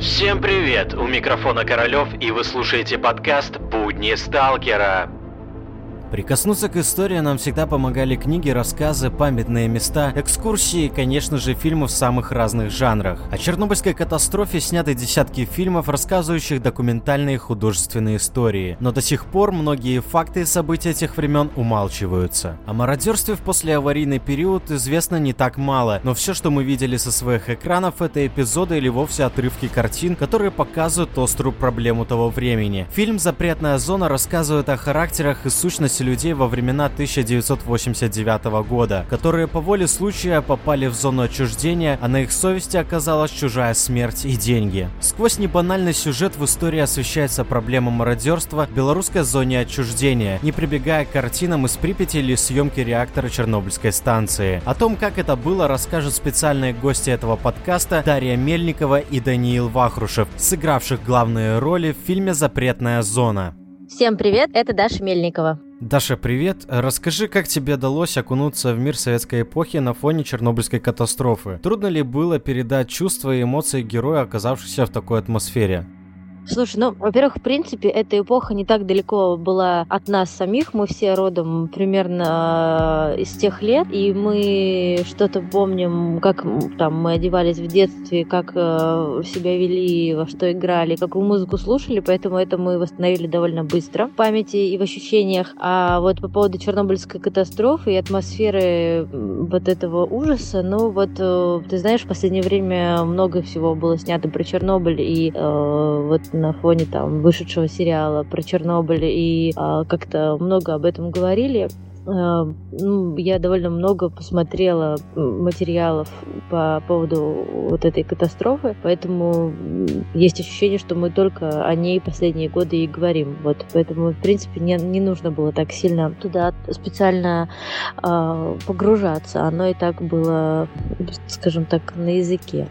Всем привет! У микрофона Королёв, и вы слушаете подкаст «Будни Сталкера». Прикоснуться к истории нам всегда помогали книги, рассказы, памятные места, экскурсии и, конечно же, фильмы в самых разных жанрах. О Чернобыльской катастрофе сняты десятки фильмов, рассказывающих документальные художественные истории. Но до сих пор многие факты и события тех времен умалчиваются. О мародерстве в послеаварийный период известно не так мало, но все, что мы видели со своих экранов, это эпизоды или вовсе отрывки картин, которые показывают острую проблему того времени. Фильм «Запретная зона» рассказывает о характерах и сущности людей во времена 1989 года, которые по воле случая попали в зону отчуждения, а на их совести оказалась чужая смерть и деньги. Сквозь небанальный сюжет в истории освещается проблема мародерства в белорусской зоне отчуждения, не прибегая к картинам из Припяти или съемки реактора Чернобыльской станции. О том, как это было, расскажут специальные гости этого подкаста Дарья Мельникова и Даниил Вахрушев, сыгравших главные роли в фильме «Запретная зона». Всем привет, это Даша Мельникова. Даша, привет. Расскажи, как тебе удалось окунуться в мир советской эпохи на фоне Чернобыльской катастрофы? Трудно ли было передать чувства и эмоции героя, оказавшихся в такой атмосфере? Слушай, ну, во-первых, в принципе, эта эпоха не так далеко была от нас самих. Мы все родом примерно э, из тех лет, и мы что-то помним, как там мы одевались в детстве, как э, себя вели, во что играли, какую музыку слушали, поэтому это мы восстановили довольно быстро в памяти и в ощущениях. А вот по поводу Чернобыльской катастрофы и атмосферы вот этого ужаса, ну вот, э, ты знаешь, в последнее время много всего было снято про Чернобыль, и э, вот на фоне там вышедшего сериала про Чернобыль и а, как-то много об этом говорили. А, ну, я довольно много посмотрела материалов по поводу вот этой катастрофы, поэтому есть ощущение, что мы только о ней последние годы и говорим. Вот, поэтому, в принципе, не, не нужно было так сильно туда специально э, погружаться. Оно и так было, скажем так, на языке.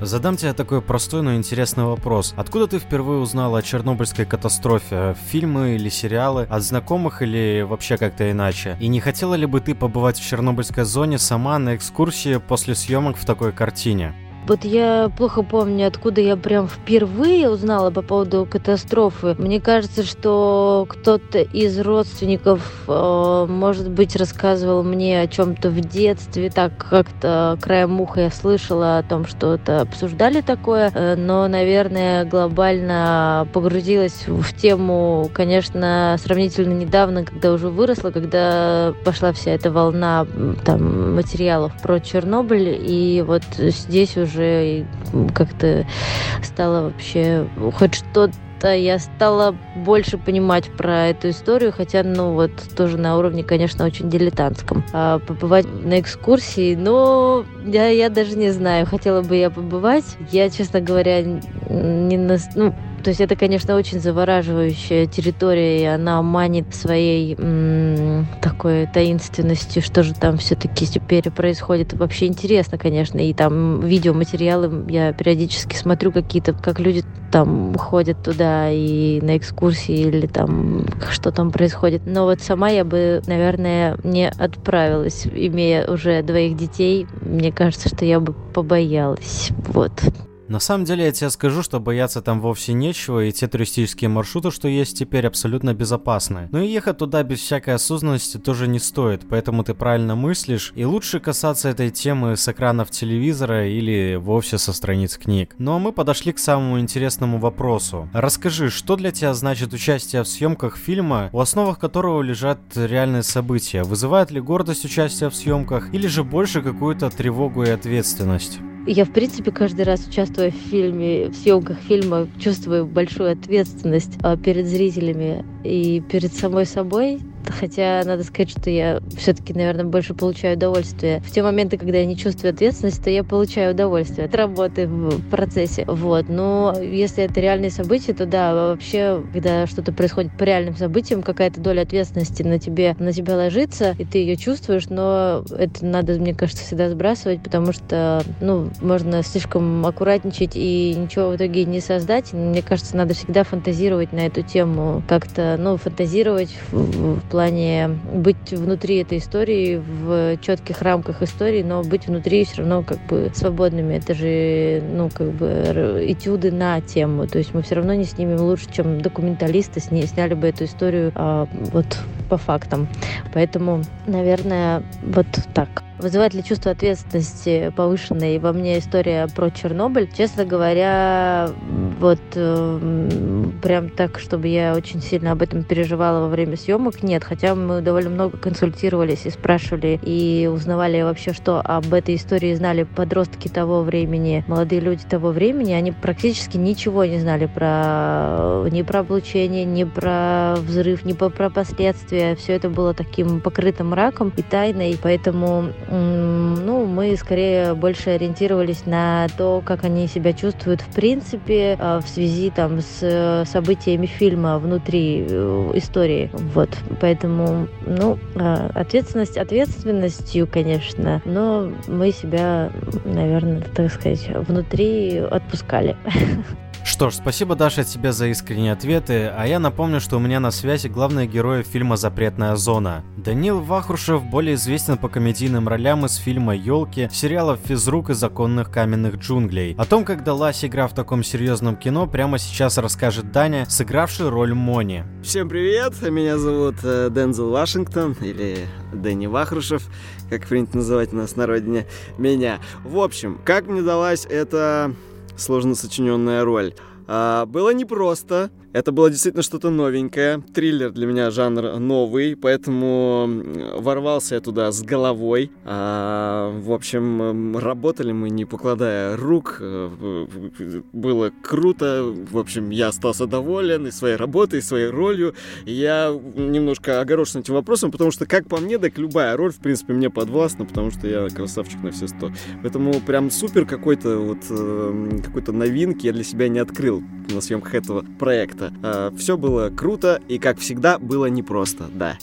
Задам тебе такой простой, но интересный вопрос. Откуда ты впервые узнала о Чернобыльской катастрофе? Фильмы или сериалы? От знакомых или вообще как-то иначе? И не хотела ли бы ты побывать в Чернобыльской зоне сама на экскурсии после съемок в такой картине? Вот я плохо помню, откуда я прям впервые узнала по поводу катастрофы. Мне кажется, что кто-то из родственников, э, может быть, рассказывал мне о чем-то в детстве. Так как-то краем уха я слышала о том, что это обсуждали такое. Э, но, наверное, глобально погрузилась в тему, конечно, сравнительно недавно, когда уже выросла, когда пошла вся эта волна там материалов про Чернобыль. И вот здесь уже уже как-то стало вообще хоть что-то я стала больше понимать про эту историю, хотя, ну, вот тоже на уровне, конечно, очень дилетантском. А побывать на экскурсии, но я, я даже не знаю, хотела бы я побывать. Я, честно говоря, не на... Ну, то есть это, конечно, очень завораживающая территория, и она манит своей такой таинственностью, что же там все-таки теперь происходит. Вообще интересно, конечно, и там видеоматериалы я периодически смотрю какие-то, как люди там ходят туда и на экскурсии или там что там происходит. Но вот сама я бы, наверное, не отправилась, имея уже двоих детей. Мне кажется, что я бы побоялась. Вот. На самом деле я тебе скажу, что бояться там вовсе нечего, и те туристические маршруты, что есть теперь, абсолютно безопасны. Но и ехать туда без всякой осознанности тоже не стоит, поэтому ты правильно мыслишь, и лучше касаться этой темы с экранов телевизора или вовсе со страниц книг. Ну а мы подошли к самому интересному вопросу. Расскажи, что для тебя значит участие в съемках фильма, у основах которого лежат реальные события? Вызывает ли гордость участия в съемках, или же больше какую-то тревогу и ответственность? Я, в принципе, каждый раз участвуя в фильме, в съемках фильма, чувствую большую ответственность а, перед зрителями и перед самой собой. Хотя надо сказать, что я все-таки, наверное, больше получаю удовольствие. В те моменты, когда я не чувствую ответственности, то я получаю удовольствие от работы в процессе. Вот. Но если это реальные события, то да, вообще, когда что-то происходит по реальным событиям, какая-то доля ответственности на тебе, на тебя ложится, и ты ее чувствуешь, но это надо, мне кажется, всегда сбрасывать, потому что, ну, можно слишком аккуратничать и ничего в итоге не создать. Мне кажется, надо всегда фантазировать на эту тему, как-то ну, фантазировать в, в плане быть внутри этой истории, в четких рамках истории, но быть внутри все равно как бы свободными. Это же, ну, как бы этюды на тему. То есть мы все равно не снимем лучше, чем документалисты сни, сняли бы эту историю а, вот по фактам. Поэтому, наверное, вот так. Вызывает ли чувство ответственности повышенной во мне история про Чернобыль? Честно говоря, вот э, прям так, чтобы я очень сильно об этом переживала во время съемок, нет. Хотя мы довольно много консультировались и спрашивали, и узнавали вообще, что об этой истории знали подростки того времени, молодые люди того времени. Они практически ничего не знали про ни про облучение, ни про взрыв, ни про, про последствия. Все это было таким покрытым мраком и тайной, поэтому ну, мы скорее больше ориентировались на то, как они себя чувствуют в принципе а, в связи там с э, событиями фильма внутри э, истории. Вот, поэтому, ну, а, ответственность ответственностью, конечно, но мы себя, наверное, так сказать, внутри отпускали. Что ж, спасибо, Даша, тебе за искренние ответы, а я напомню, что у меня на связи главные герои фильма «Запретная зона». Данил Вахрушев более известен по комедийным ролям из фильма «Елки», сериалов «Физрук» и «Законных каменных джунглей». О том, как далась игра в таком серьезном кино, прямо сейчас расскажет Даня, сыгравший роль Мони. Всем привет, меня зовут э, Дензел Вашингтон, или Дэнни Вахрушев, как принято называть у нас на родине меня. В общем, как мне далась эта сложно сочиненная роль. А, было непросто, это было действительно что-то новенькое. Триллер для меня жанр новый, поэтому ворвался я туда с головой. А, в общем, работали мы не покладая рук. Э, было круто. В общем, я остался доволен и своей работой, и своей ролью. Я немножко огорошен этим вопросом, потому что, как по мне, так любая роль, в принципе, мне подвластна, потому что я красавчик на все сто. Поэтому прям супер какой-то вот э, какой-то новинки я для себя не открыл на съемках этого проекта. Э, все было круто и, как всегда, было непросто, да.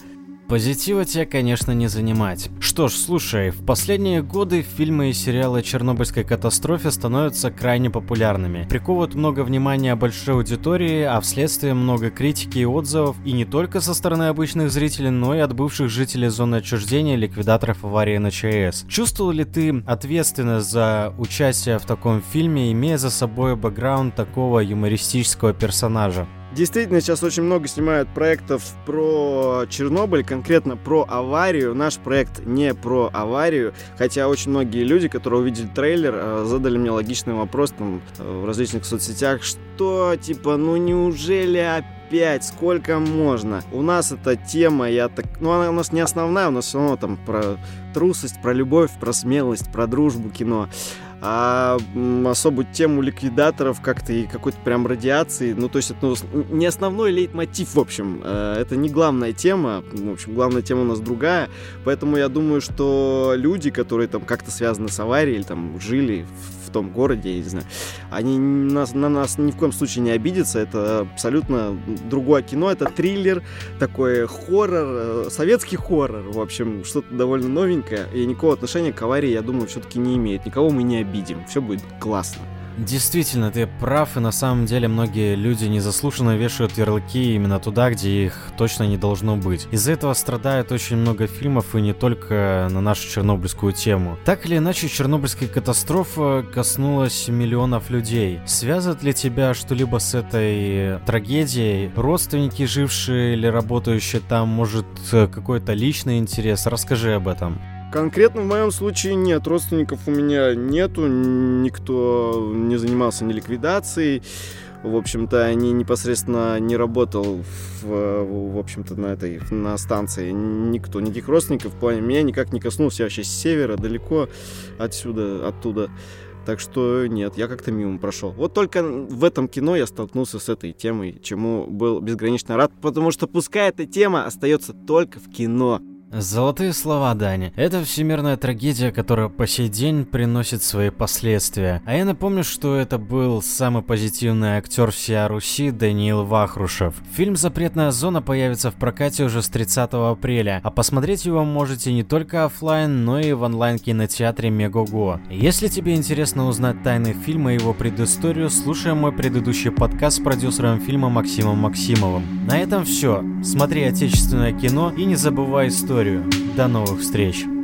Позитива тебя, конечно, не занимать. Что ж, слушай, в последние годы фильмы и сериалы о Чернобыльской катастрофе становятся крайне популярными. Приковывают много внимания большой аудитории, а вследствие много критики и отзывов, и не только со стороны обычных зрителей, но и от бывших жителей зоны отчуждения ликвидаторов аварии на ЧАЭС. Чувствовал ли ты ответственность за участие в таком фильме, имея за собой бэкграунд такого юмористического персонажа? Действительно, сейчас очень много снимают проектов про Чернобыль, конкретно про аварию. Наш проект не про аварию, хотя очень многие люди, которые увидели трейлер, э, задали мне логичный вопрос там э, в различных соцсетях, что типа, ну неужели опять, сколько можно? У нас эта тема, я так, ну она у нас не основная, у нас все равно там про трусость, про любовь, про смелость, про дружбу кино а особую тему ликвидаторов как-то и какой-то прям радиации, ну, то есть это ну, не основной лейтмотив, в общем, э, это не главная тема, в общем, главная тема у нас другая, поэтому я думаю, что люди, которые там как-то связаны с аварией или там жили в в том городе, я не знаю, они нас, на нас ни в коем случае не обидятся. Это абсолютно другое кино. Это триллер, такой хоррор, э, советский хоррор. В общем, что-то довольно новенькое. И никакого отношения к аварии, я думаю, все-таки не имеет. Никого мы не обидим. Все будет классно. Действительно, ты прав, и на самом деле многие люди незаслуженно вешают ярлыки именно туда, где их точно не должно быть. Из-за этого страдает очень много фильмов, и не только на нашу чернобыльскую тему. Так или иначе, чернобыльская катастрофа коснулась миллионов людей. Связывает ли тебя что-либо с этой трагедией? Родственники, жившие или работающие там, может, какой-то личный интерес? Расскажи об этом. Конкретно в моем случае нет, родственников у меня нету, никто не занимался ни ликвидацией. В общем-то, они непосредственно не работал в, в общем-то, на этой, на станции. Никто, никаких родственников в плане меня никак не коснулся. Я вообще с севера, далеко отсюда, оттуда. Так что нет, я как-то мимо прошел. Вот только в этом кино я столкнулся с этой темой, чему был безгранично рад, потому что пускай эта тема остается только в кино. Золотые слова, Дани. Это всемирная трагедия, которая по сей день приносит свои последствия. А я напомню, что это был самый позитивный актер всея Руси Даниил Вахрушев. Фильм «Запретная зона» появится в прокате уже с 30 апреля, а посмотреть его можете не только офлайн, но и в онлайн-кинотеатре Мегого. Если тебе интересно узнать тайны фильма и его предысторию, слушай мой предыдущий подкаст с продюсером фильма Максимом Максимовым. На этом все. Смотри отечественное кино и не забывай историю историю. До новых встреч!